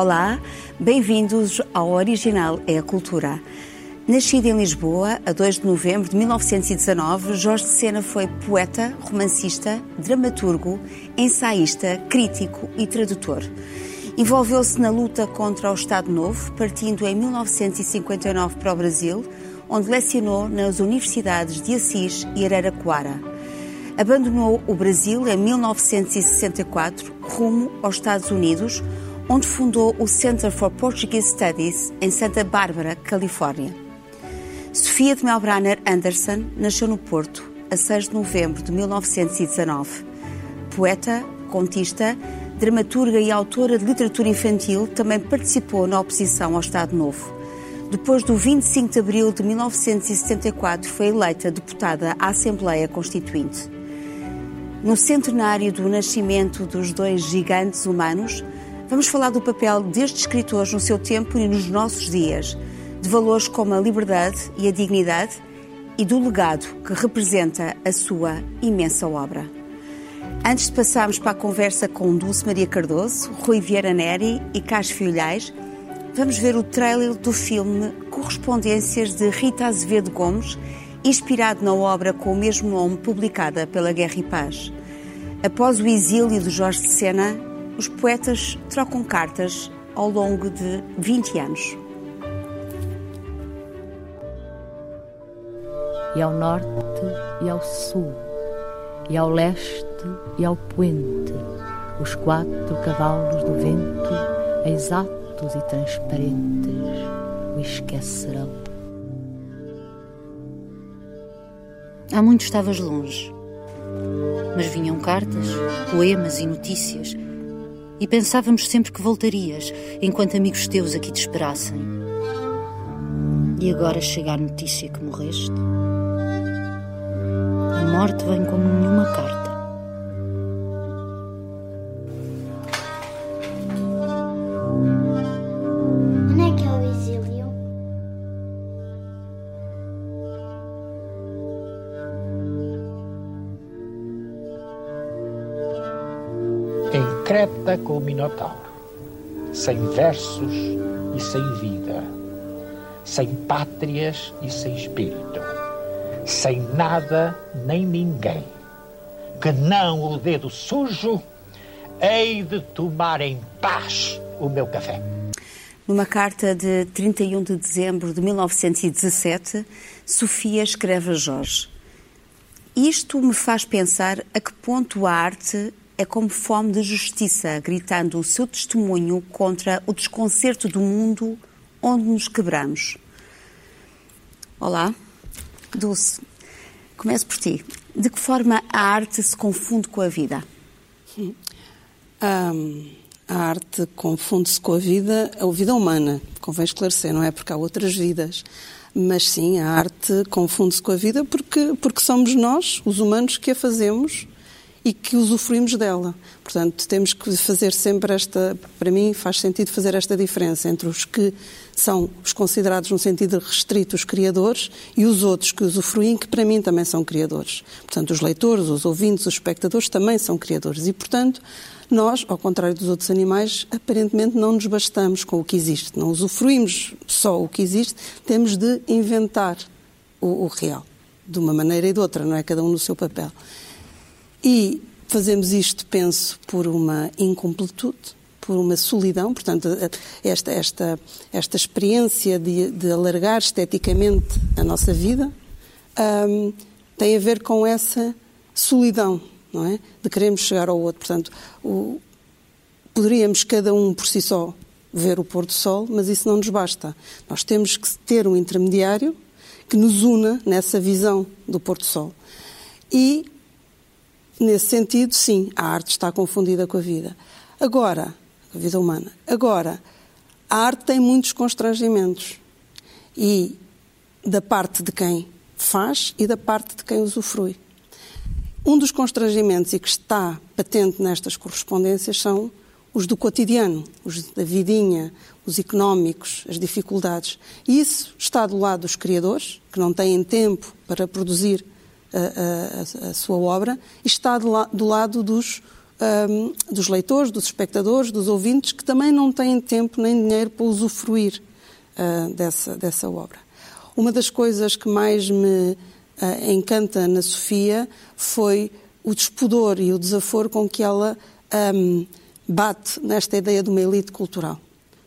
Olá, bem-vindos ao Original é a Cultura. Nascido em Lisboa, a 2 de novembro de 1919, Jorge de Sena foi poeta, romancista, dramaturgo, ensaísta, crítico e tradutor. Envolveu-se na luta contra o Estado Novo, partindo em 1959 para o Brasil, onde lecionou nas universidades de Assis e Araraquara. Abandonou o Brasil em 1964, rumo aos Estados Unidos, onde fundou o Center for Portuguese Studies em Santa Bárbara, Califórnia. Sofia de Melbranner Anderson nasceu no Porto a 6 de novembro de 1919. Poeta, contista, dramaturga e autora de literatura infantil, também participou na oposição ao Estado Novo. Depois do 25 de abril de 1974, foi eleita deputada à Assembleia Constituinte. No centenário do nascimento dos dois gigantes humanos, vamos falar do papel destes escritores no seu tempo e nos nossos dias de valores como a liberdade e a dignidade e do legado que representa a sua imensa obra. Antes de passarmos para a conversa com Dulce Maria Cardoso, Rui Vieira Neri e Cássio Filhais, vamos ver o trailer do filme Correspondências de Rita Azevedo Gomes, inspirado na obra com o mesmo nome publicada pela Guerra e Paz. Após o exílio de Jorge de Sena, os poetas trocam cartas ao longo de 20 anos. e ao norte e ao sul, e ao leste e ao poente, os quatro cavalos do vento, exatos e transparentes, o esquecerão. Há muito estavas longe, mas vinham cartas, poemas e notícias, e pensávamos sempre que voltarias, enquanto amigos teus aqui te esperassem. E agora chega a notícia que morreste? morte vem como nenhuma carta. Creta com o Minotauro, sem versos e sem vida, sem pátrias e sem espírito sem nada nem ninguém, que não o dedo sujo, hei de tomar em paz o meu café. Numa carta de 31 de dezembro de 1917, Sofia escreve a Jorge: Isto me faz pensar a que ponto a arte é como fome de justiça, gritando o seu testemunho contra o desconcerto do mundo onde nos quebramos. Olá. Dulce, começo por ti. De que forma a arte se confunde com a vida? Um, a arte confunde-se com a vida, a vida humana, convém esclarecer, não é? Porque há outras vidas. Mas sim, a arte confunde-se com a vida porque, porque somos nós, os humanos, que a fazemos e que usufruímos dela. Portanto, temos que fazer sempre esta, para mim faz sentido fazer esta diferença entre os que são os considerados no sentido restrito os criadores e os outros que usufruem, que para mim também são criadores. Portanto, os leitores, os ouvintes, os espectadores também são criadores e, portanto, nós, ao contrário dos outros animais, aparentemente não nos bastamos com o que existe, não usufruímos só o que existe, temos de inventar o, o real, de uma maneira e de outra, não é? Cada um no seu papel. E fazemos isto, penso, por uma incompletude, por uma solidão, portanto, esta, esta, esta experiência de, de alargar esteticamente a nossa vida um, tem a ver com essa solidão, não é? De queremos chegar ao outro. Portanto, o, poderíamos cada um por si só ver o pôr do sol, mas isso não nos basta. Nós temos que ter um intermediário que nos una nessa visão do pôr do sol. E Nesse sentido, sim, a arte está confundida com a vida. Agora, a vida humana. Agora, a arte tem muitos constrangimentos. E da parte de quem faz e da parte de quem usufrui. Um dos constrangimentos e que está patente nestas correspondências são os do cotidiano, os da vidinha, os económicos, as dificuldades. E isso está do lado dos criadores, que não têm tempo para produzir a, a, a sua obra e está do, la, do lado dos um, dos leitores, dos espectadores, dos ouvintes, que também não têm tempo nem dinheiro para usufruir uh, dessa, dessa obra. Uma das coisas que mais me uh, encanta na Sofia foi o despudor e o desaforo com que ela um, bate nesta ideia de uma elite cultural.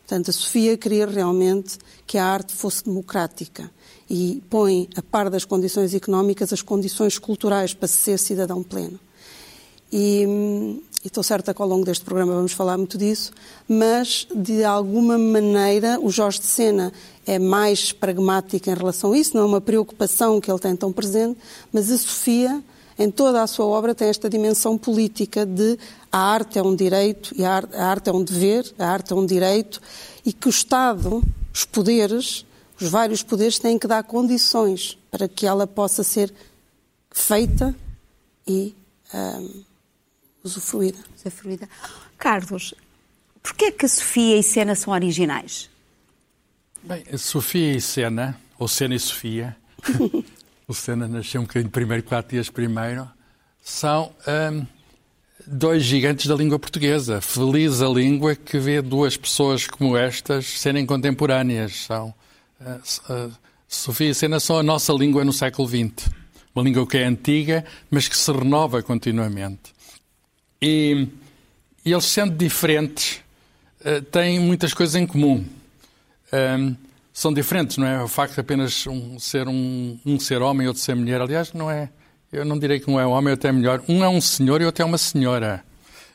Portanto, a Sofia queria realmente que a arte fosse democrática e põe, a par das condições económicas, as condições culturais para ser cidadão pleno. E, e estou certa que ao longo deste programa vamos falar muito disso, mas de alguma maneira o Jorge de Sena é mais pragmático em relação a isso, não é uma preocupação que ele tem tão presente, mas a Sofia, em toda a sua obra, tem esta dimensão política de a arte é um direito e a arte é um dever, a arte é um direito, e que o Estado, os poderes, os vários poderes têm que dar condições para que ela possa ser feita e um, usufruída. usufruída. Carlos, porquê é que a Sofia e Sena são originais? Bem, a Sofia e Sena, ou Sena e Sofia, o Sena nasceu um bocadinho primeiro, quatro dias primeiro, são um, dois gigantes da língua portuguesa. Feliz a língua que vê duas pessoas como estas serem contemporâneas. São Sofia e Sena são a nossa língua no século XX. Uma língua que é antiga, mas que se renova continuamente. E, e eles, sendo diferentes, uh, têm muitas coisas em comum. Um, são diferentes, não é? O facto de apenas um ser um, um ser homem e outro ser mulher, aliás, não é. Eu não direi que um é homem ou até melhor. Um é um senhor e outro é uma senhora.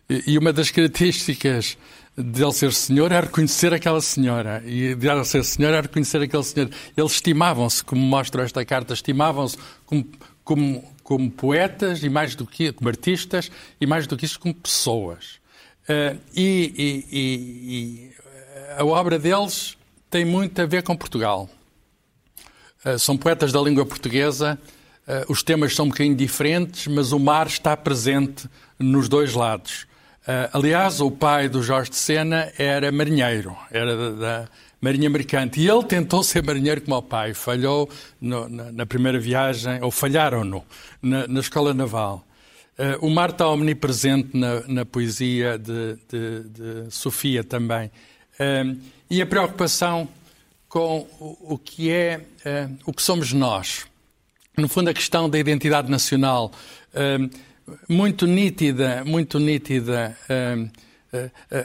E, e uma das características dele ser senhor é reconhecer aquela senhora. E de ela ser senhora é reconhecer aquele senhor. Eles estimavam-se, como mostra esta carta, estimavam-se como, como como poetas e mais do que como artistas e mais do que isso como pessoas. Uh, e, e, e, a obra deles tem muito a ver com Portugal. Uh, são poetas da língua portuguesa, uh, os temas são um bocadinho diferentes, mas o mar está presente nos dois lados. Aliás, o pai do Jorge de Sena era marinheiro, era da, da marinha mercante. E ele tentou ser marinheiro como o pai, falhou no, na, na, primeira viagem, ou falharam-no, na, na, escola naval. Uh, o mar está omnipresente na, na poesia de, de, de, Sofia também. Uh, e a preocupação com o, o que é, uh, o que somos nós. No fundo, a questão da identidade nacional, muito nítida, muito nítida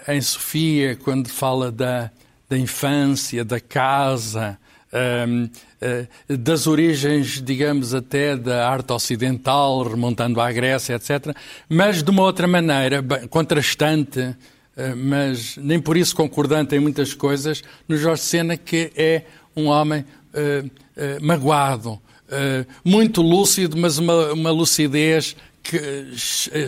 em Sofia, quando fala da, da infância, da casa, um, uh, eh, das origens, digamos, até da arte ocidental, remontando à Grécia, etc., mas de uma outra maneira, contrastante, mas nem por isso concordante em muitas coisas, no Jorge Sena, que é um homem magoado, muito lúcido, mas uma, uma lucidez que,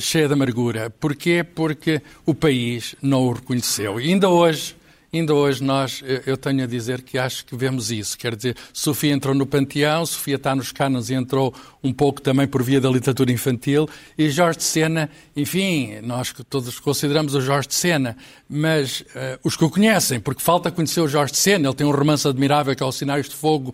cheia de amargura. Porquê? Porque o país não o reconheceu. E ainda hoje Ainda hoje nós, eu tenho a dizer que acho que vemos isso. Quer dizer, Sofia entrou no panteão, Sofia está nos cânones e entrou um pouco também por via da literatura infantil, e Jorge de Sena, enfim, nós todos consideramos o Jorge de Sena, mas uh, os que o conhecem, porque falta conhecer o Jorge de Sena, ele tem um romance admirável que é o Sinais de Fogo,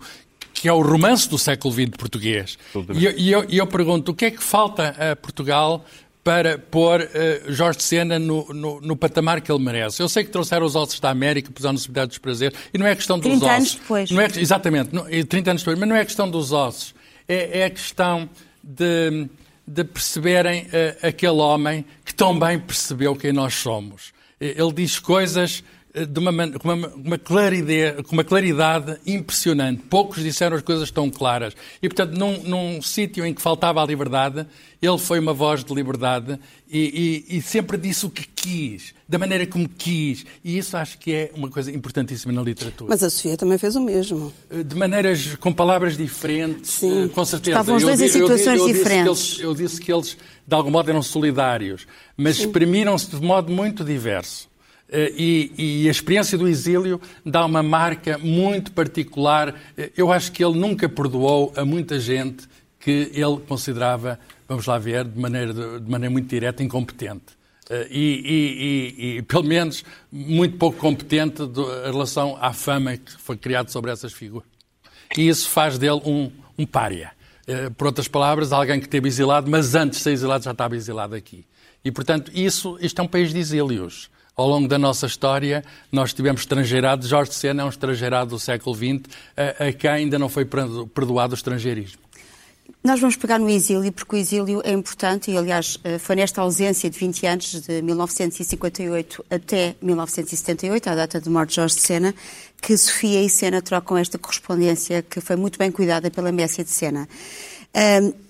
que é o romance do século XX português. E eu, e, eu, e eu pergunto, o que é que falta a Portugal para pôr uh, Jorge Sena no, no, no, patamar que ele merece. Eu sei que trouxeram os ossos da América, puseram no Cidade dos Prazeres, e não é questão dos 30 ossos. anos depois. Não é, exatamente, não, 30 anos depois, mas não é questão dos ossos. É, é a questão de, de perceberem uh, aquele homem que tão bem percebeu quem nós somos. Ele diz coisas de uma, com, uma, uma claridade, com uma claridade impressionante. Poucos disseram as coisas tão claras. E, portanto, num, num sítio em que faltava a liberdade, ele foi uma voz de liberdade e, e, e, sempre disse o que quis, da maneira como quis. E isso acho que é uma coisa importantíssima na literatura. Mas a Sofia também fez o mesmo. Eh, de maneiras, com palavras diferentes, Sim. Eh, com certeza. Estavam os dois eu, em situações eu, eu, diferentes. Disse eles, eu disse que eles, de algum modo, eram solidários, mas exprimiram-se de modo muito diverso. Eh, e, e, a experiência do exílio dá uma marca muito particular. Eh, eu acho que ele nunca perdoou a muita gente que ele considerava, vamos lá ver, de maneira, de maneira muito direta, incompetente. Eh, e, e, e, pelo menos, muito pouco competente em relação à fama que foi criada sobre essas figuras. E isso faz dele um, um pária. Por outras palavras, alguém que esteve exilado, mas antes de ser exilado já estava exilado aqui. E, portanto, isso, isto é um país de exílios. Ao longo da nossa história, nós tivemos estrangeirados. Jorge Sena é um estrangeirado do século XX, a, a quem ainda não foi perdoado o estrangeirismo. Nós vamos pegar no exílio, porque o exílio é importante e, aliás, eh, foi nesta ausência de 20 anos, de 1958 até 1978, a data de morte de Jorge de Sena, que Sofia e Sena trocam esta correspondência que foi muito bem cuidada pela Messia de Sena.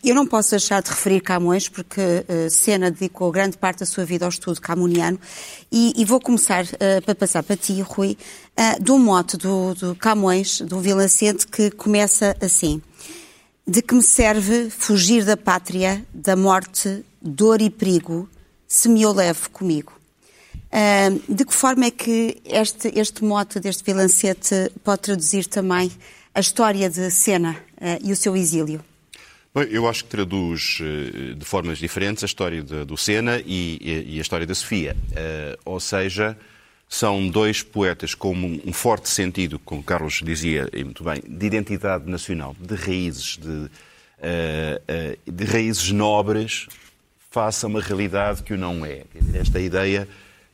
Eu não posso deixar de referir Camões, porque uh, Sena dedicou grande parte da sua vida ao estudo camoniano, e, vou começar uh, para passar para ti, Rui, uh, de um mote do, do Camões, do Vilacente, que começa assim. De que me serve fugir da pátria, da morte, dor e perigo, se me eu levo comigo? De que forma é que este, este mote deste Vilancete pode traduzir também a história de Sena e o seu exílio? Bem, eu acho que traduz uh, de formas diferentes a história de, do Sena e, e, a história da Sofia. ou seja, são dois poetas com um forte sentido, como Carlos dizia muito bem, de identidade nacional, de raízes, de, uh, uh, de raízes nobres, face a uma realidade que o não é. Esta ideia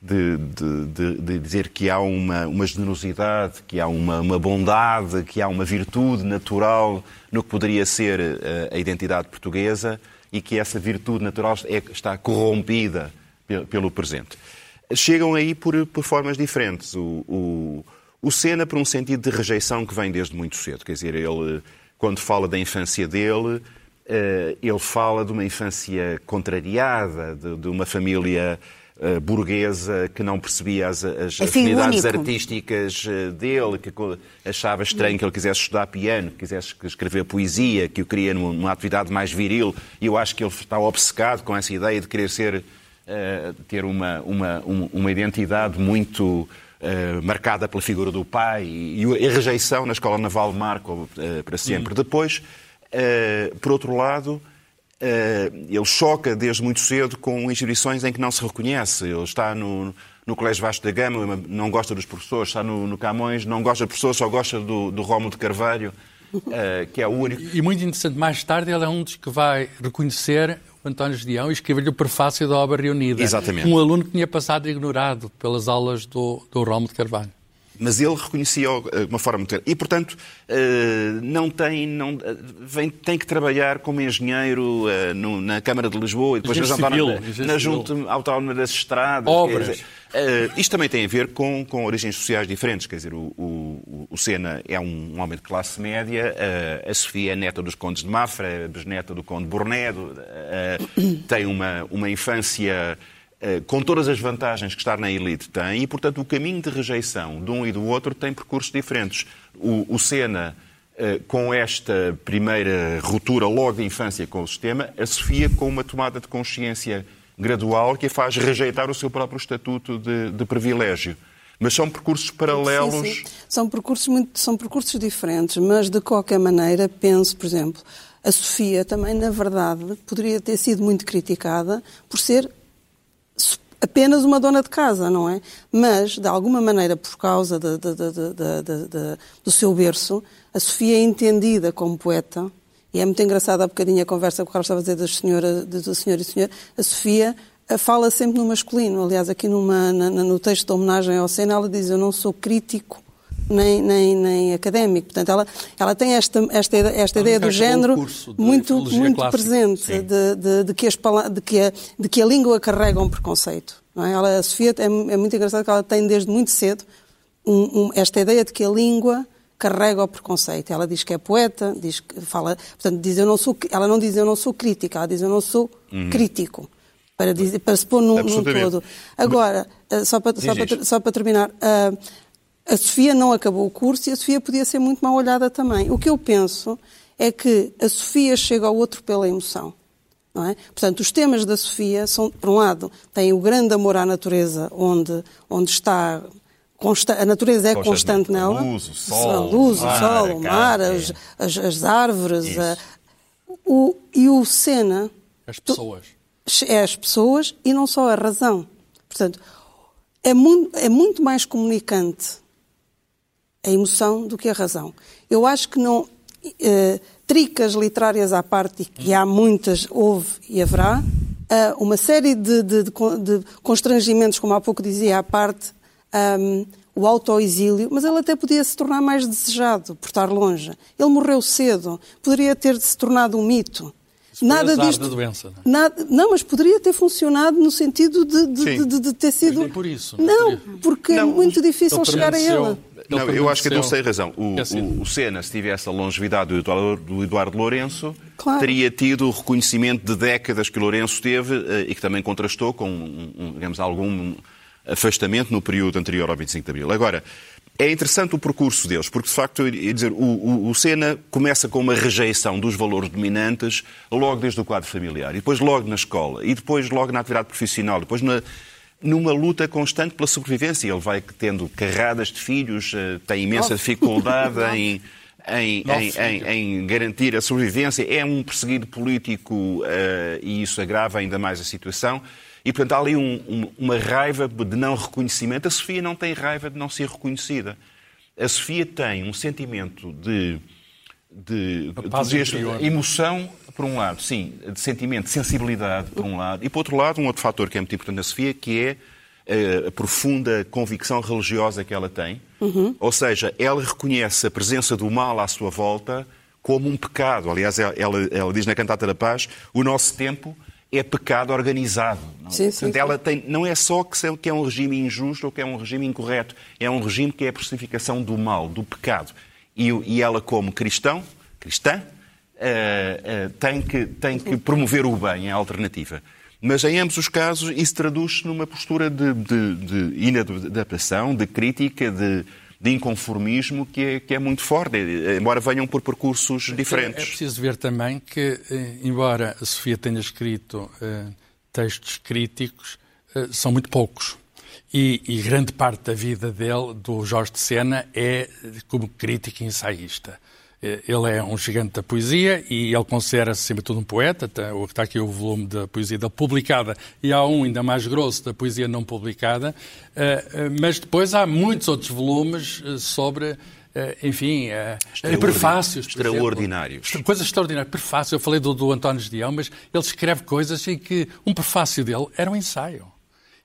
de, de, de, dizer que há uma, uma generosidade, que há uma, uma, bondade, que há uma virtude natural no que poderia ser a, eh, a identidade portuguesa e que essa virtude natural é, está corrompida pelo presente chegam aí por, por formas diferentes. O, o, o Senna, por um sentido de rejeição que vem desde muito cedo. Quer dizer, ele, quando fala da infância dele, eh, ele fala de uma infância contrariada, de, de uma família uh, burguesa que não percebia as, as afinidades artísticas eh, dele, que achava estranho que ele quisesse estudar piano, que quisesse escrever poesia, que o queria numa atividade mais viril. E eu acho que ele está obcecado com essa ideia de querer ser uh, ter uma, uma, uma identidade muito Uh, marcada pela figura do pai e, e, a rejeição na Escola Naval marca uh, para sempre. Hum. Depois, uh, por outro lado, ele choca desde muito cedo com instituições em que não se reconhece. Ele está no, no Colégio Vasco da Gama, não gosta dos professores, está no, no Camões, não gosta dos professores, só gosta do, do Rómulo de Carvalho, que é o único. E muito interessante, mais tarde ele é um dos que vai reconhecer António Gedeão e escreveu-lhe o prefácio da obra reunida. Exatamente. Um aluno que tinha passado ignorado pelas aulas do, do Romo de Carvalho mas ele reconhecia de uma forma muito. E, portanto, eh, não tem, não, eh, vem, tem que trabalhar como engenheiro eh, na Câmara de Lisboa e depois na, civil, na Junta Autónoma das Estradas. Obras. Dizer, isto também tem a ver com, com origens sociais diferentes. Quer dizer, o, o, o Sena é um, um, homem de classe média, a Sofia é neta dos condes de Mafra, é bisneta do conde Bornedo, tem uma, uma infância eh, com todas as vantagens que estar na elite tem, e, portanto, o caminho de rejeição de um e do outro tem percursos diferentes. O, o Sena, eh, com esta primeira ruptura logo de infância com o sistema, a Sofia com uma tomada de consciência gradual que a faz rejeitar o seu próprio estatuto de, de privilégio. Mas são percursos paralelos. Sim, sim. São, percursos muito, são percursos diferentes, mas de qualquer maneira, penso, por exemplo, a Sofia também, na verdade, poderia ter sido muito criticada por ser apenas uma dona de casa, não é? Mas, de alguma maneira, por causa de, de, de, do seu berço, a Sofia é entendida como poeta, e é muito engraçada há bocadinho a conversa que o Carlos estava a dizer da senhora, do senhor e senhor, a Sofia fala sempre no masculino. Aliás, aqui numa, na, no texto de homenagem ao Sena, ela diz: Eu não sou crítico nem, nem, nem académico. Portanto, ela, ela tem esta, esta, esta ideia do género muito, muito presente, de, de, de, que as, de, que a, de que a língua carrega um preconceito. Não é? ela, a Sofia é, é muito engraçado que ela tem desde muito cedo um, um, esta ideia de que a língua carrega o preconceito. Ela diz que é poeta, diz que fala, portanto, diz eu não sou, ela não diz eu não sou crítica, ela diz eu não sou uhum. crítico. Para, dizer, para se pôr num, num todo. Agora, eh, só para, só para, só para terminar, uh, a Sofia não acabou o curso e a Sofia podia ser muito mal olhada também. O que eu penso é que a Sofia chega ao outro pela emoção. Não é? Portanto, os temas da Sofia são, por um lado, têm o grande amor à natureza, onde, onde está a natureza é constante nela. Luz, o sol, luz, o, mar, sol, o mar, as, as, as, árvores. A, o, e o Sena. As pessoas. É as pessoas e não só a razão. Portanto, é muito, é muito mais comunicante a emoção do que a razão. Eu acho que não. Eh, tricas literárias à parte, e que há muitas, houve e haverá, uh, uma série de, de, de, de, constrangimentos, como há pouco dizia, à parte, um, o autoexílio, mas ele até podia se tornar mais desejado por estar longe. Ele morreu cedo, poderia ter se tornado um mito. Nada disto. Da doença, não, é? nada, não, mas poderia ter funcionado no sentido de, de, de, de ter sido. nem por isso. Não, não porque não, é muito difícil chegar a ele. Não, eu acho que não sei razão. O, é assim. o, o Senna, se tivesse a longevidade do Eduardo, do Eduardo Lourenço, claro. teria tido o reconhecimento de décadas que Lourenço teve eh, e que também contrastou com, um, digamos, algum afastamento no período anterior ao 25 de Abril. Agora, é interessante o percurso deles, porque de facto, eu dizer, o, o, o Senna começa com uma rejeição dos valores dominantes logo desde o quadro familiar, e depois logo na escola, e depois logo na atividade profissional, depois na, numa luta constante pela sobrevivência. Ele vai tendo carradas de filhos, eh, tem imensa dificuldade em, em, em, em, garantir a sobrevivência. É um perseguido político uh, e isso agrava ainda mais a situação. E, portanto, há ali um, um, uma raiva de não reconhecimento. A Sofia não tem raiva de não ser reconhecida. A Sofia tem um sentimento de, de, de emoção, por um lado, sim, de sentimento, de sensibilidade, por um lado, e, por outro lado, um outro fator que é muito importante na Sofia, que é eh, a profunda convicção religiosa que ela tem. Uhum. Ou seja, ela reconhece a presença do mal à sua volta como um pecado. Aliás, ela, ela diz na Cantata da Paz: o nosso tempo é pecado organizado. Não? Sim, Portanto, sim, ela tem, não é só que é um regime injusto ou que é um regime incorreto, é um regime que é a personificação do mal, do pecado. E, e ela, como cristão, cristã, uh, uh, tem, que, tem que promover o bem, é a alternativa. Mas em ambos os casos isso traduz-se numa postura de, de, de inadaptação, de crítica, de, de inconformismo que é, que é muito forte, embora venham por percursos diferentes. É, é preciso ver também que, eh, embora a Sofia tenha escrito textos críticos, são muito poucos. E, e, grande parte da vida dele, do Jorge de Sena, é como crítico e ensaísta. Eh, ele é um gigante da poesia e ele considera-se, acima de tudo, um poeta. Está aqui o volume da poesia dele publicada e há um ainda mais grosso da poesia não publicada. Eh, eh, mas depois há muitos outros volumes sobre enfim, prefácios. Extraordinários. Exemplo. Coisas extraordinárias. Prefácios. Eu falei do, do António Dião, mas ele escreve coisas em que um prefácio dele era um ensaio.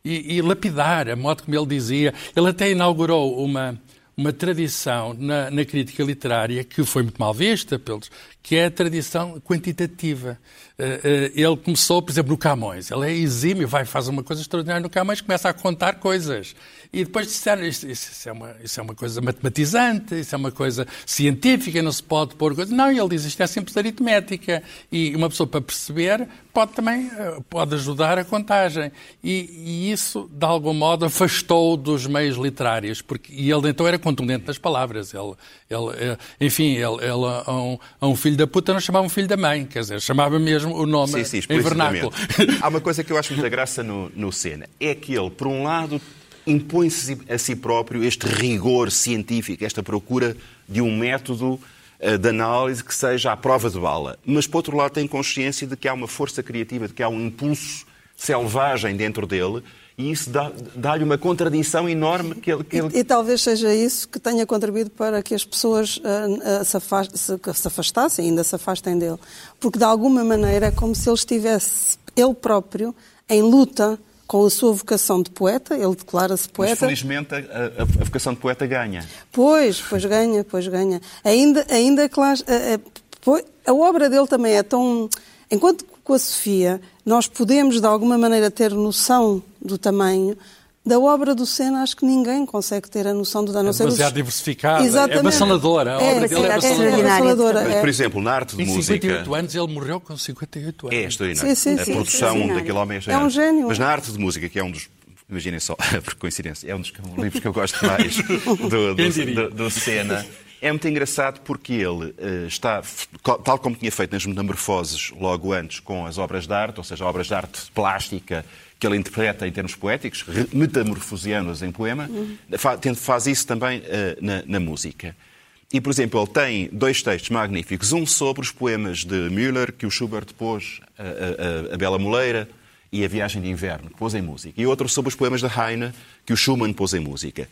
E, e lapidar, a modo como ele dizia. Ele até inaugurou uma, uma tradição na, na, crítica literária que foi muito mal vista pelos, que é a tradição quantitativa. Eh, eh, ele começou, por exemplo, no Camões. Ele é exímio, vai faz uma coisa extraordinária no Camões, começa a contar coisas. E depois disseram, isso, isso, é uma, isso é uma coisa matematizante, isso é uma coisa científica, não se pode pôr coisa. Não, ele diz, isto é simples aritmética. E uma pessoa, para perceber, pode também eh, pode ajudar a contagem. E, e isso, de algum modo, afastou dos meios literários. Porque, e ele, então, era contundente nas palavras. Ele, ele, enfim, ele, ele a, um, a um filho da puta não chamava um filho da mãe, quer dizer, chamava mesmo o nome sim, sim, em vernáculo. Há uma coisa que eu acho muita graça no, no Senna, é que ele, por um lado, impõe-se a si próprio este rigor científico, esta procura de um método uh, de análise que seja à prova de bala. Mas, por outro lado, tem consciência de que há uma força criativa, de que há um impulso selvagem dentro dele e isso dá-lhe dá uma contradição enorme que ele, que ele... E, e, talvez seja isso que tenha contribuído para que as pessoas uh, uh, se, afast, se, se, afastassem, ainda se afastem dele. Porque de alguma maneira é como se ele estivesse, ele próprio, em luta com a sua vocação de poeta, ele declara-se poeta. Mas felizmente a, a, a, vocação de poeta ganha. Pois, pois ganha, pois ganha. Ainda, ainda claro, a, a obra dele também é tão. Enquanto com a Sofia nós podemos, de alguma maneira, ter noção do tamanho. Da obra do Senna, acho que ninguém consegue ter a noção do dano. É demasiado os... diversificada, é Exatamente. é avassaladora. A obra é, dele é, avassaladora. É. Por exemplo, na arte de em música... 58 anos, ele morreu com 58 anos. É extraordinário. Sim, sim, a sim, produção daquele homem é É um gênio. Mas na arte de música, que é um dos... Imaginem só, por coincidência, é um dos livros que eu gosto mais do, do, do, do Senna. É muito engraçado porque ele uh, está, tal como tinha feito nas metamorfoses logo antes com as obras de arte, ou seja, obras de arte plástica que ele interpreta em termos poéticos, metamorfoseando-as em poema, uhum. faz isso também uh, na, na, música. E, por exemplo, ele tem dois textos magníficos. Um sobre os poemas de Müller, que o Schubert pôs, a, a, a Bela Moleira e a Viagem de Inverno, que pôs em música. E outro sobre os poemas de Heine, que o Schumann pôs em música.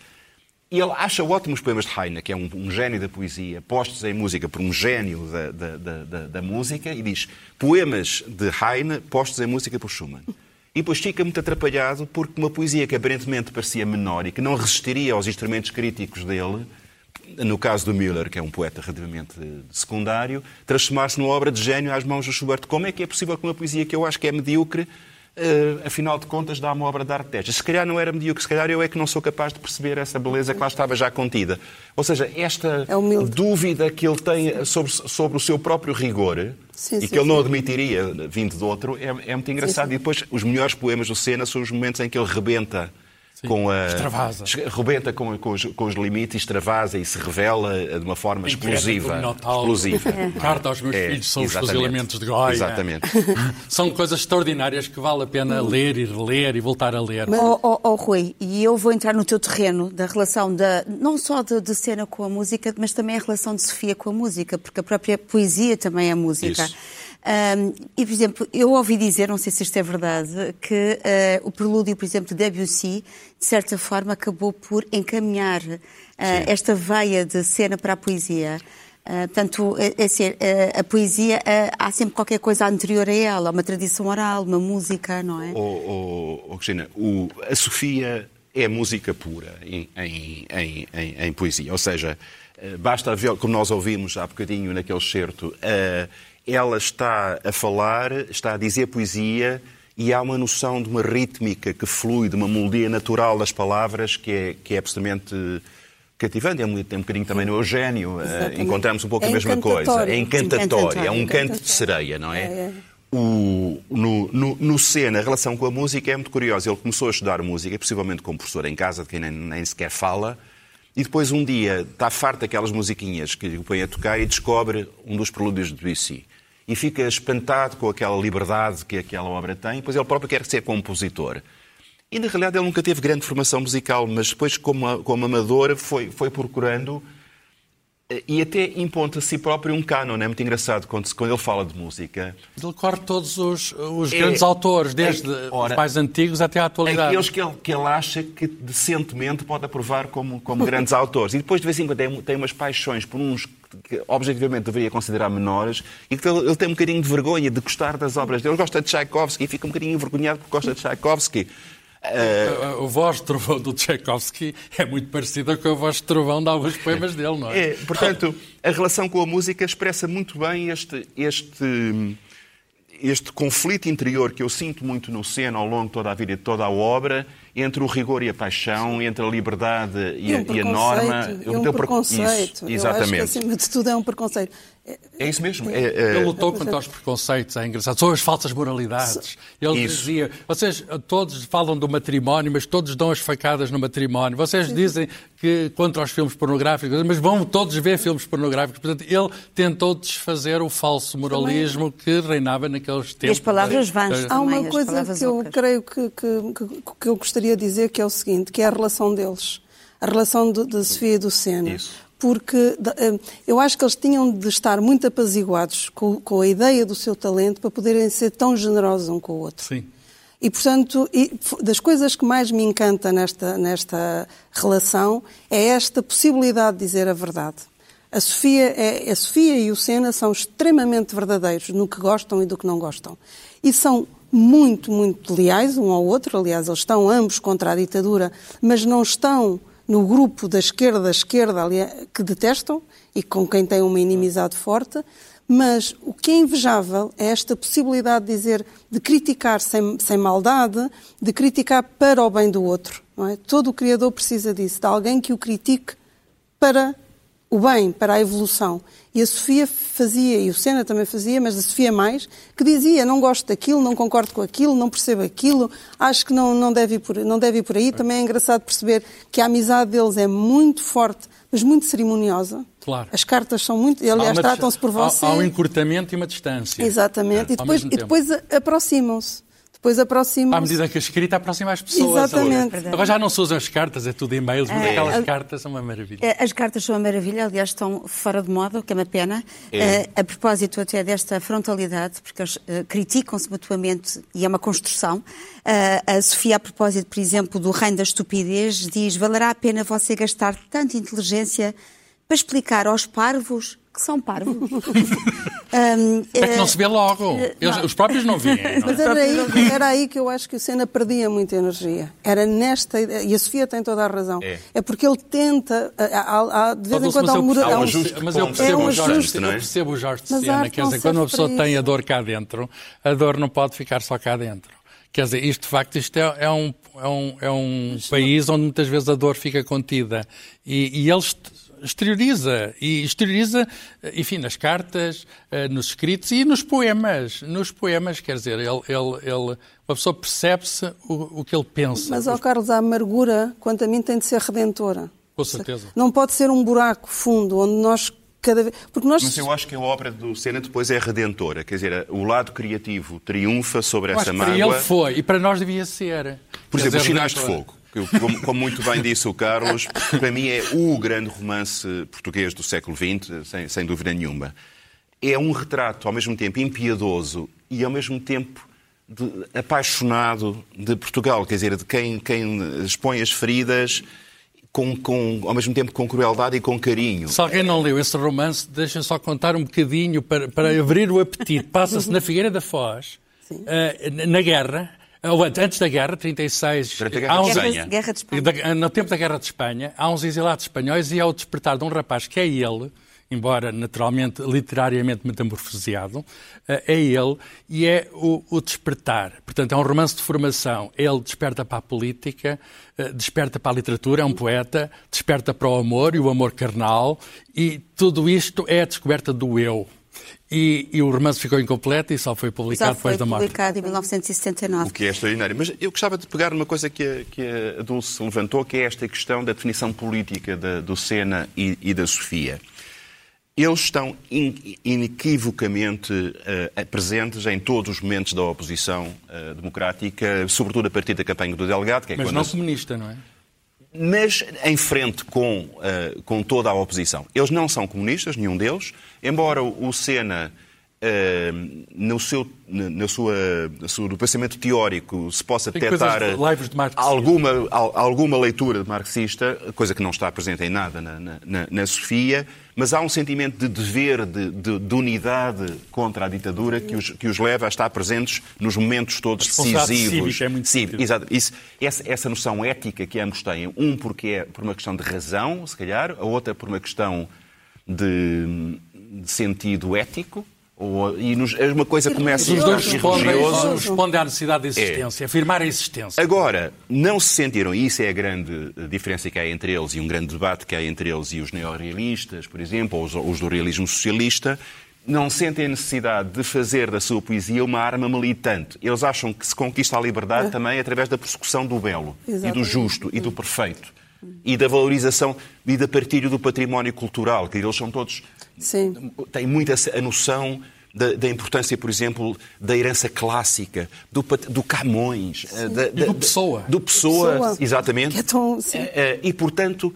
E ele acha ótimos poemas de Heine, que é um, um gênio da poesia, postos em música por um gênio da, da, da, da, música, e diz poemas de Heine postos em música por Schumann. E depois fica muito atrapalhado porque uma poesia que aparentemente parecia menor e que não resistiria aos instrumentos críticos dele, no caso do Müller, que é um poeta relativamente secundário, transformar-se numa obra de gênio às mãos do Schubert. Como é que é possível que uma poesia que eu acho que é medíocre uh, afinal de contas, dá uma obra de arte destas. Se calhar não era medíocre, se calhar eu é que não sou capaz de perceber essa beleza que lá estava já contida. Ou seja, esta é dúvida que ele tem sobre, sobre o seu próprio rigor sim, e sim, que ele não sim. admitiria vindo de outro é, é muito engraçado. E depois, os melhores poemas do Senna são os momentos em que ele rebenta Sim. com a extravasa. rebenta com, com, os, com, os, limites, extravasa e se revela de uma forma explosiva. explosiva. É. Carta aos meus é, filhos são exatamente. os fusilamentos de Goya. Exatamente. são coisas extraordinárias que vale a pena ler e reler e voltar a ler. Mas, oh, oh, oh, Rui, e eu vou entrar no teu terreno da relação da não só de, de cena com a música, mas também a relação de Sofia com a música, porque a própria poesia também é música. Isso. Um, e, por exemplo, eu ouvi dizer, não sei se isto é verdade, que uh, o prelúdio, por exemplo, de Debussy, de certa forma, acabou por encaminhar uh, esta veia de cena para a poesia. Uh, portanto, é, é assim, a poesia, há sempre qualquer coisa anterior a ela, uma tradição oral, uma música, não é? Oh, oh, oh Cristina, o, a Sofia é música pura em, em, em, em, poesia. Ou seja, basta ver, como nós ouvimos há bocadinho naquele certo, ela está a falar, está a dizer poesia e há uma noção de uma rítmica que flui, de uma melodia natural das palavras que é, que é absolutamente cativante. É um, tem um bocadinho também no Eugênio, uh, encontramos um pouco é a mesma coisa. É encantatório, é um canto de sereia, não é? é, é. O, no, no, no Sena, a relação com a música é muito curiosa. Ele começou a estudar música, possivelmente como professor em casa, de quem nem, nem sequer fala, e depois um dia está farto daquelas musiquinhas que o põe a tocar e descobre um dos prelúdios de Debussy e fica espantado com aquela liberdade que aquela obra tem, pois ele próprio quer ser compositor. E, na realidade, ele nunca teve grande formação musical, mas depois, como, como amador, foi, foi procurando e até imponta a si próprio um canon. É muito engraçado quando, quando ele fala de música. Ele corre todos os, os é, grandes autores, desde é, ora, os mais antigos até à atualidade. Aqueles que ele, que ele acha que decentemente pode aprovar como, como grandes autores. E depois, de vez em quando, tem, tem umas paixões por uns que objetivamente deveria considerar menores e que ele, ele tem um bocadinho de vergonha de gostar das obras dele. Ele gosta de Tchaikovsky e fica um bocadinho envergonhado porque gosta de Tchaikovsky. Uh... A, voz de trovão do Tchaikovsky é muito parecida com a voz de trovão de alguns poemas dele, não é? É, portanto, a relação com a música expressa muito bem este, este, este conflito interior que eu sinto muito no Sena ao longo de toda a vida e de toda a obra, entre o rigor e a paixão, entre a liberdade e, e, a, e a, norma. É um preconceito. Isso, exatamente. Eu acho que, acima de tudo, é um preconceito. É isso mesmo. É, é... Ele lutou contra os preconceitos, é engraçado. São as falsas moralidades. Ele isso. dizia, vocês todos falam do matrimónio, mas todos dão as facadas no matrimónio. Vocês dizem que contra os filmes pornográficos, mas vão todos ver filmes pornográficos. Portanto, ele tentou desfazer o falso moralismo que reinava naqueles tempos. E as palavras vãs Há uma coisa que eu ocas. creio que, que, que, eu gostaria de dizer, que é o seguinte, que é a relação deles. A relação da Sofia e do Sena. Isso porque eh, eu acho que eles tinham de estar muito apaziguados com, com, a ideia do seu talento para poderem ser tão generosos um com o outro. Sim. E, portanto, das coisas que mais me encanta nesta, nesta relação é esta possibilidade de dizer a verdade. A Sofia, é, a Sofia e o Sena são extremamente verdadeiros no que gostam e do que não gostam. E são muito, muito leais um ao outro. Aliás, eles estão ambos contra a ditadura, mas não estão no grupo da esquerda, da esquerda que detestam e com quem têm uma inimizade forte, mas o que é invejável é esta possibilidade de dizer, de criticar sem, sem maldade, de criticar para o bem do outro. É? Todo o Criador precisa disso, de alguém que o critique para o bem, para a evolução. E a Sofia fazia, e o Sena também fazia, mas a Sofia mais, que dizia, não gosto daquilo, não concordo com aquilo, não percebo aquilo, acho que não, não, deve, ir por, não deve ir por aí. Também é engraçado perceber que a amizade deles é muito forte, mas muito cerimoniosa. Claro. As cartas são muito. Aliás, tratam-se por você. Há, há um encurtamento e uma distância. Exatamente. É, e depois, e depois aproximam-se depois aproximam À medida que a escrita aproxima as pessoas. Exatamente. Agora, agora já não se usam as cartas, é tudo e-mails, mas É. aquelas É. cartas são uma maravilha. Eh, As cartas são uma maravilha, aliás, estão fora de moda, o que é uma pena. Eh, a propósito até desta frontalidade, porque eles eh, criticam-se mutuamente e é uma construção. Eh, a Sofia, a propósito, por exemplo, do reino da estupidez, diz: valerá a pena você gastar tanta inteligência para explicar aos parvos que são parvos? Ahm, É que não eh, se vê logo. Eles- os próprios não veem. não é? Mas era aí, era aí que eu acho que o Senna perdia muita energia. Era nesta ideia, e a Sofia tem toda a razão. É. É, porque ele tenta, há- há- há- de vez em Mas quando há um mura- há um há um- ajuste Mas eu percebo, É um o Jorge, ajuste, não é? eu percebo o Jorge de Sena. Quer dizer, quando uma pessoa tem a dor cá dentro, a dor não pode ficar só cá dentro. Quer dizer, isto de facto isto é, é um, é um, é um país onde muitas vezes a dor fica contida. E, e ele est- exterioriza. E exterioriza, enfim, nas cartas, eh, nos escritos e nos poemas. Nos poemas, quer dizer, ele, ele, ele, uma pessoa percebe-se o, o que ele pensa. Mas, ó Carlos, a amargura, quanto a mim, tem de ser redentora. Com certeza. Não pode ser um buraco fundo onde nós cada vez. Porque nós. Mas eu acho que a obra do Senna depois é redentora. Quer dizer, o lado criativo triunfa sobre Eu essa que para mágoa. ele foi, e para nós devia ser. Por Quer exemplo, Os Sinais de. Fogo, que, como, como muito bem disse o Carlos, para mim é o grande romance português do século XX, sem, sem dúvida nenhuma. É um retrato, ao mesmo tempo, impiedoso e, ao mesmo tempo, de- apaixonado de Portugal. Quer dizer, de quem, quem expõe as feridas, com, com, ao mesmo tempo com crueldade e com carinho. Se alguém não leu esse romance, deixem só contar um bocadinho para, para abrir o apetite. Passa-se na Figueira da Foz, eh, na guerra, ou antes antes da guerra, 36. Durante a Guerra há de uns- Espanha. Guerra de Espanha. da- no tempo da Guerra de Espanha, há uns exilados espanhóis e ao despertar de um rapaz que é ele, embora naturalmente, literariamente metamorfoseado, eh, é ele e é o, o despertar. Portanto, é um romance de formação. Ele desperta para a política, eh, desperta para a literatura, é um poeta, desperta para o amor e o amor carnal e tudo isto é a descoberta do eu. E, e o romance ficou incompleto e só foi publicado Só foi depois da morte. publicado em 1979. O que é extraordinário. Mas eu gostava de pegar numa coisa que a, que a Dulce levantou, que é esta questão da definição política da- do Sena e, e da Sofia. Eles estão in- inequivocamente eh, presentes em todos os momentos da oposição eh, democrática, sobretudo a partir da campanha do Delgado, que é Mas não a- comunista, não é? Mas em frente com, eh, com toda a oposição. Eles não são comunistas, nenhum deles, embora o Sena, eh, no, seu, na, sua, no pensamento teórico, se possa Tem detectar alguma, al- alguma leitura marxista, coisa que não está presente em nada na, na- na- na Sofia, mas há um sentimento de dever, de, de- de unidade contra a ditadura que os, que os leva a estar presentes nos momentos todos decisivos. cívica é muito Sim. Exato. Isso, essa, essa noção ética que ambos têm, um porque é por uma questão de razão, se calhar, a outra por uma questão de, de sentido ético, ou, e nos, uma coisa começa Os dois respondem, respondem à necessidade de existência, afirmar a existência. Agora, não se sentiram, e isso é a grande eh, diferença que há entre eles e um grande debate que há entre eles e os neorrealistas, por exemplo, ou os, os do realismo socialista, não sentem a necessidade de fazer da sua poesia uma arma militante. Eles acham que se conquista a liberdade também através da persecução do belo, e do Exatamente. justo, e do perfeito. E da valorização e da partilha do património cultural, que eles são todos Sim. tem muito essa- a noção da, da importância, por exemplo, da herança clássica, do, do Camões, eh, da- da- do Pessoa. Do Pessoa, Pessoa. exatamente. É tão- sim. Eh, eh, E, portanto,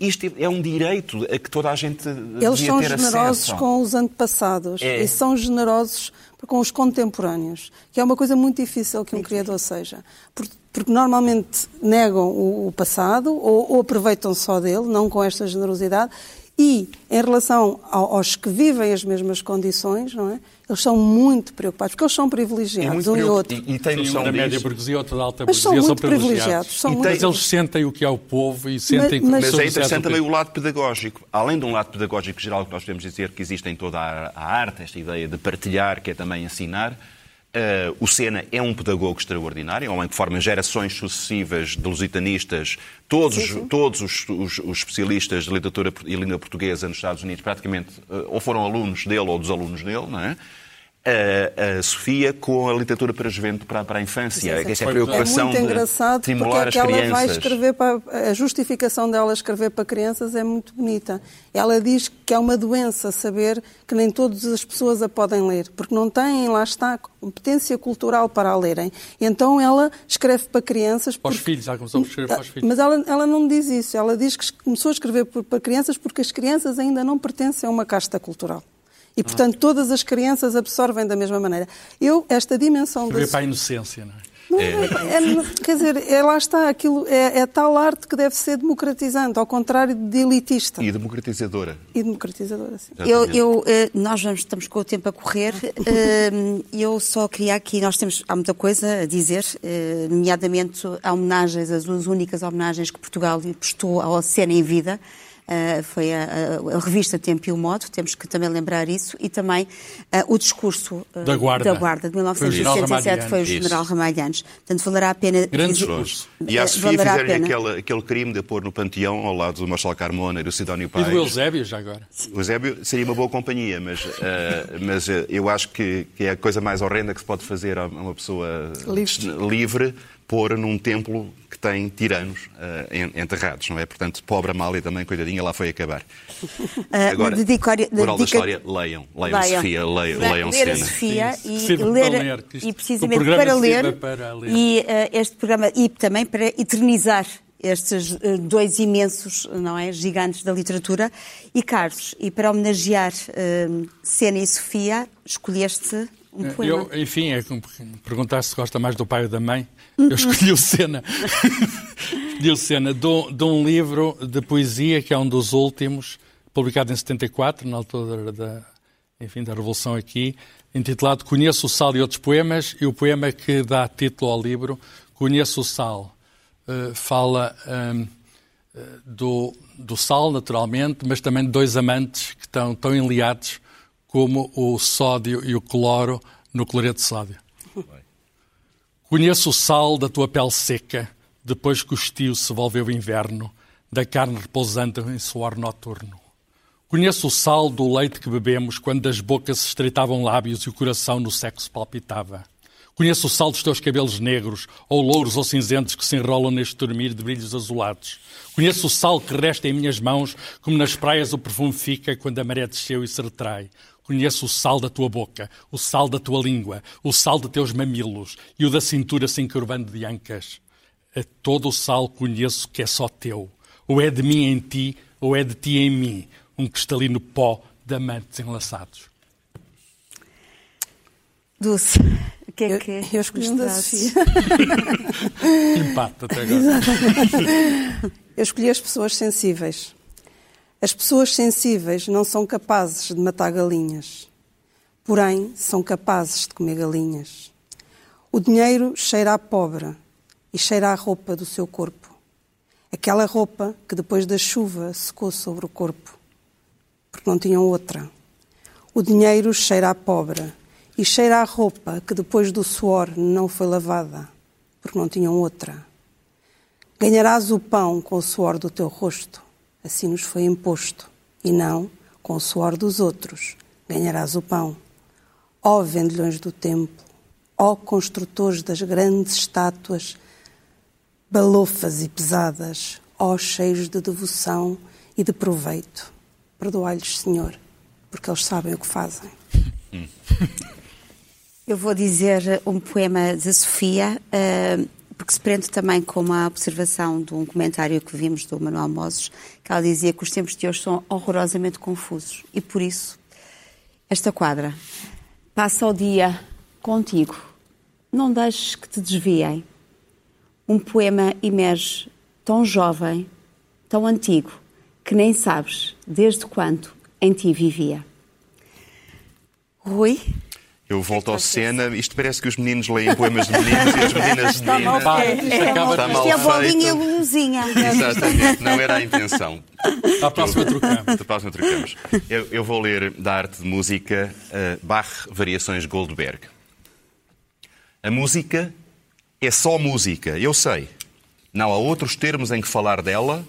isto é um direito a que toda a gente Eles são ter generosos acesso. com os antepassados É. e são generosos com os contemporâneos, que é uma coisa muito difícil que um criador seja. Por- Porque normalmente negam o o passado ou, ou aproveitam só dele, não com esta generosidade. E, em relação ao- aos que vivem as mesmas condições, não é? Eles são muito preocupados, porque eles são privilegiados, um e outro. E, e tem Sim, noção um da média disso. burguesia, outro da alta Mas são burguesia, muito privilegiados. privilegiados, são E muito Mas eles sentem o que é o povo e sentem Mas- que mas- Mas é interessante também o lado pedagógico. Além de um lado pedagógico geral que nós podemos dizer que existe em toda a, a arte, esta ideia de partilhar, que é também ensinar, eh, o Sena é um pedagogo extraordinário, é um homem que forma gerações sucessivas de lusitanistas. Todos, todos os, os- os especialistas de literatura e língua portuguesa nos Estados Unidos praticamente eh, ou foram alunos dele ou dos alunos dele, não é? A, a Sofia com a literatura para a juventude, para, para a infância. Sim, sim. Esta é a É preocupação muito engraçado de estimular porque as é que ela vai crianças. escrever para a justificação dela escrever para crianças é muito bonita. Ela diz que é uma doença saber que nem todas as pessoas a podem ler, porque não têm, lá está, competência cultural para a lerem. Então ela escreve para crianças Para os porque- filhos, ela começou a escrever para os filhos. Mas ela, ela não diz isso. Ela diz que começou a escrever para crianças porque as crianças ainda não pertencem a uma casta cultural. E, portanto, todas as crianças absorvem da mesma maneira. Eu, esta dimensão da Escrever para a inocência, não é? não, é- quer dizer, é, lá está, aquilo é, é tal arte que deve ser democratizante, ao contrário de elitista E democratizadora. e democratizadora. Sim. Eu, eu, eh, nós vamos, estamos com o tempo a correr. eh, Eu só queria aqui, nós temos, há muita coisa a dizer, eh, nomeadamente há homenagens, as duas únicas homenagens que Portugal lhe prestou ao Oceano em Vida. Eh, foi a, a- a revista Tempo e o Modo, temos que também lembrar isso, e também eh, o discurso eh, Da Guarda. da Guarda de Foi o general 1967 foi o general Ramalhianes. Portanto, valerá a pena. Grande discurso. E à Sofia pena. aquele, aquele crime de pôr no panteão ao lado do Marcelo Carmona e do Sidónio E Pais. do Eusébio, já agora. O Eusébio seria uma boa companhia, mas, eh, mas eu acho que, que é a coisa mais horrenda que se pode fazer a uma pessoa Livre. livre pôr num templo que tem tiranos en- enterrados, não é? Portanto, pobre Amália também, coitadinha, lá foi acabar. Ah, Agora, dedicória- moral da história, leiam. Leiam Sofia, leiam, Le- leiam ler. Sofia e, sirva para ler, ler, e precisamente para ler, para ler. e eh, este programa e também para eternizar estes dois imensos, não é, gigantes da literatura. E Carlos, e para homenagear Sena e Sofia, escolheste um poema. Eu, enfim, é como perguntar se gosta mais do pai ou da mãe. Eu escolhi o Sena. escolhi o Sena de um, de um livro de poesia que é um dos últimos, publicado em 74, na altura da, enfim, da Revolução aqui, intitulado Conheço o Sal e Outros Poemas, e o poema que dá título ao livro, Conheço o Sal, eh, fala hum, eh, do, do sal, naturalmente, mas também de dois amantes que estão tão enliados como o sódio e o cloro no cloreto de sódio. Conheço o sal da tua pele seca, depois que o estio se volveu inverno, da carne repousante em suor noturno. Conheço o sal do leite que bebemos quando das bocas se estreitavam lábios e o coração no sexo palpitava. Conheço o sal dos teus cabelos negros, ou louros ou cinzentos que se enrolam neste dormir de brilhos azulados. Conheço o sal que resta em minhas mãos, como nas praias o perfume fica quando a maré desceu e se retrai. Conheço o sal da tua boca, o sal da tua língua, o sal de teus mamilos e o da cintura se encurvando de ancas. A todo o sal conheço que é só teu. Ou é de mim em ti, ou é de ti em mim. Um cristalino pó de amantes enlaçados. Dulce, o que é Eu, que eu escolhi um da? Sofia. Empate até agora. Eu escolhi as pessoas sensíveis. As pessoas sensíveis não são capazes de matar galinhas, porém são capazes de comer galinhas. O dinheiro cheira a pobre e cheira a roupa do seu corpo. Aquela roupa que depois da chuva secou sobre o corpo, porque não tinham outra. O dinheiro cheira a pobre e cheira a roupa que depois do suor não foi lavada, porque não tinham outra. Ganharás o pão com o suor do teu rosto, assim nos foi imposto, e não com o suor dos outros. Ganharás o pão. Ó vendilhões do templo, ó construtores das grandes estátuas, balofas e pesadas, ó cheios de devoção e de proveito. Perdoai-lhes, Senhor, porque eles sabem o que fazem. Eu vou dizer um poema de Sofia, eh, porque se prende também com uma observação de um comentário que vimos do Manuel Moses, que ela dizia que os tempos de hoje são horrorosamente confusos. E por isso, esta quadra. Passa o dia contigo. Não deixes que te desviem. Um poema emerge tão jovem, tão antigo, que nem sabes desde quando em ti vivia. Rui? Eu volto ao cena. Isto parece que os meninos leem poemas de meninos e as meninas de meninas. Pá, isto acaba Está mal Isto é a bolinha e a feito. luzinha. Exatamente, não era a intenção. à próxima trocamos. Da próxima trocamos. Eu, eu vou ler da arte de música uh, Bach Variações Goldberg. A música é só música, eu sei. Não há outros termos em que falar dela,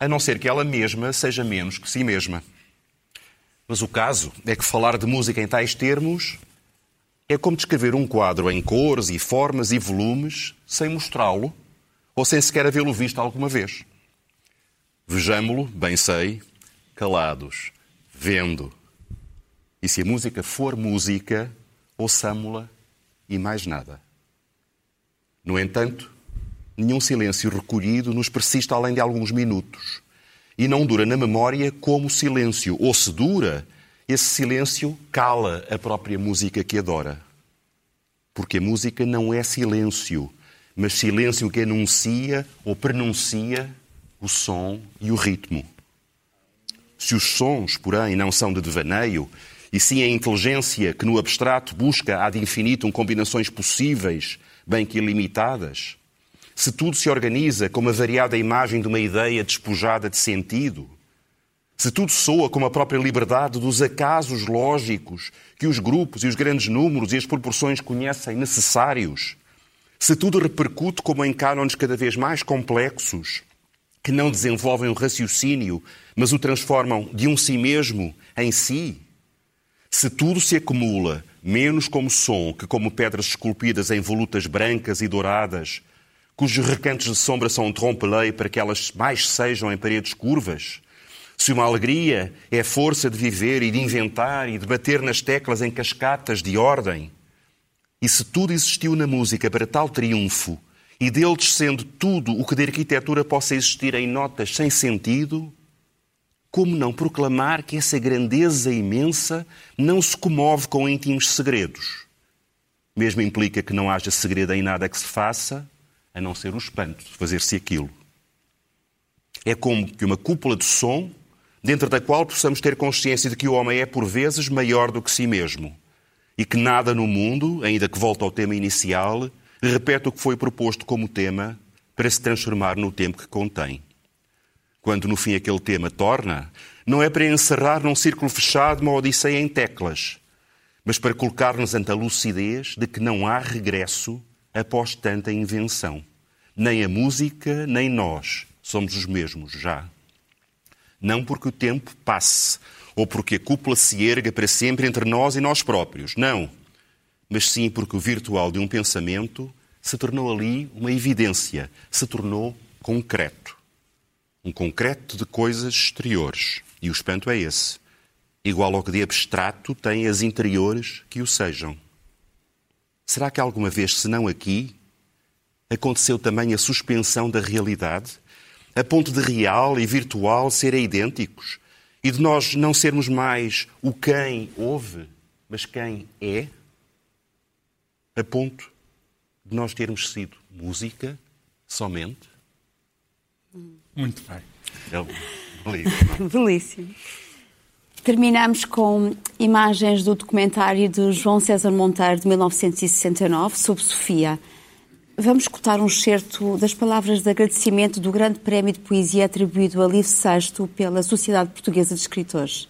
a não ser que ela mesma seja menos que si mesma. Mas o caso é que falar de música em tais termos É como descrever um quadro em cores e formas e volumes sem mostrá-lo ou sem sequer havê-lo visto alguma vez. Vejamo-lo, bem sei, calados, vendo. E se a música for música, ouçamo-la e mais nada. No entanto, nenhum silêncio recolhido nos persiste além de alguns minutos. E não dura na memória como o silêncio. Ou se dura, esse silêncio cala a própria música que adora. Porque a música não é silêncio, mas silêncio que anuncia ou pronuncia o som e o ritmo. Se os sons, porém, não são de devaneio, e sim a inteligência que no abstrato busca ad infinitum combinações possíveis, bem que ilimitadas, se tudo se organiza como a variada imagem de uma ideia despojada de sentido, se tudo soa como a própria liberdade dos acasos lógicos que os grupos e os grandes números e as proporções conhecem necessários, se tudo repercute como em cânones cada vez mais complexos, que não desenvolvem o raciocínio, mas o transformam de um si mesmo em si, se tudo se acumula, menos como som que como pedras esculpidas em volutas brancas e douradas, cujos recantos de sombra são um trompe-l'œil para que elas mais sejam em paredes curvas, se uma alegria é força de viver e de inventar e de bater nas teclas em cascatas de ordem, e se tudo existiu na música para tal triunfo, e dele descendo tudo o que de arquitetura possa existir em notas sem sentido, como não proclamar que essa grandeza imensa não se comove com íntimos segredos? Mesmo implica que não haja segredo em nada que se faça, a não ser o espanto de fazer-se aquilo. É como que uma cúpula de som dentro da qual possamos ter consciência de que o homem é, por vezes, maior do que si mesmo e que nada no mundo, ainda que volte ao tema inicial, repete o que foi proposto como tema para se transformar no tempo que contém. Quando no fim aquele tema torna, não é para encerrar num círculo fechado uma odisseia em teclas, mas para colocar-nos ante a lucidez de que não há regresso após tanta invenção. Nem a música, nem nós somos os mesmos já. Não porque o tempo passe, ou porque a cúpula se erga para sempre entre nós e nós próprios. Não. Mas sim porque o virtual de um pensamento se tornou ali uma evidência, se tornou concreto. Um concreto de coisas exteriores. E o espanto é esse. Igual ao que de abstrato tem as interiores que o sejam. Será que alguma vez, se não aqui, aconteceu também a suspensão da realidade? A ponto de real e virtual serem idênticos e de nós não sermos mais o quem ouve, mas quem é, a ponto de nós termos sido música somente. Muito bem. É belíssimo. Belíssimo. Terminamos com imagens do documentário de João César Monteiro, de 1969, sobre Sofia. Vamos escutar um excerto das palavras de agradecimento do Grande Prémio de Poesia atribuído a Livre Sexto pela Sociedade Portuguesa de Escritores.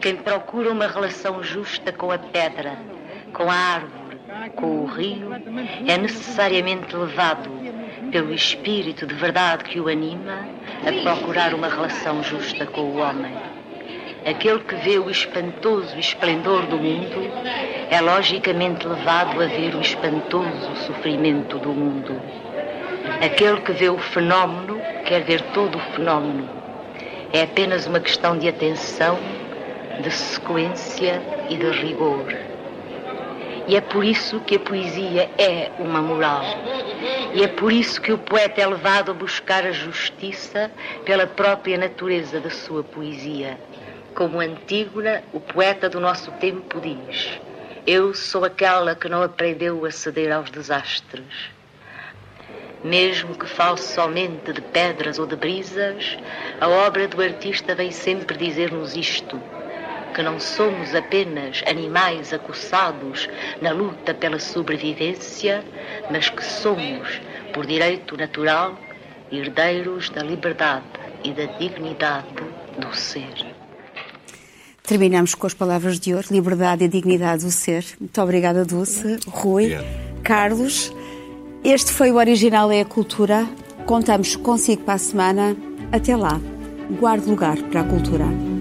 Quem procura uma relação justa com a pedra, com a árvore, com o rio, é necessariamente levado pelo espírito de verdade que o anima a procurar uma relação justa com o homem. Aquele que vê o espantoso esplendor do mundo é logicamente levado a ver o espantoso sofrimento do mundo. Aquele que vê o fenómeno quer ver todo o fenómeno. É apenas uma questão de atenção, de sequência e de rigor. E é por isso que a poesia é uma moral. E é por isso que o poeta é levado a buscar a justiça pela própria natureza da sua poesia. Como Antígona, o poeta do nosso tempo diz: Eu sou aquela que não aprendeu a ceder aos desastres. Mesmo que fale somente de pedras ou de brisas, a obra do artista vem sempre dizer-nos isto: que não somos apenas animais acossados na luta pela sobrevivência, mas que somos, por direito natural, herdeiros da liberdade e da dignidade do ser. Terminamos com as palavras de hoje, liberdade e dignidade do ser. Muito obrigada, Dulce, Rui, Obrigado. Carlos. Este foi o Original é a Cultura. Contamos consigo para a semana. Até lá. Guarde lugar para a cultura.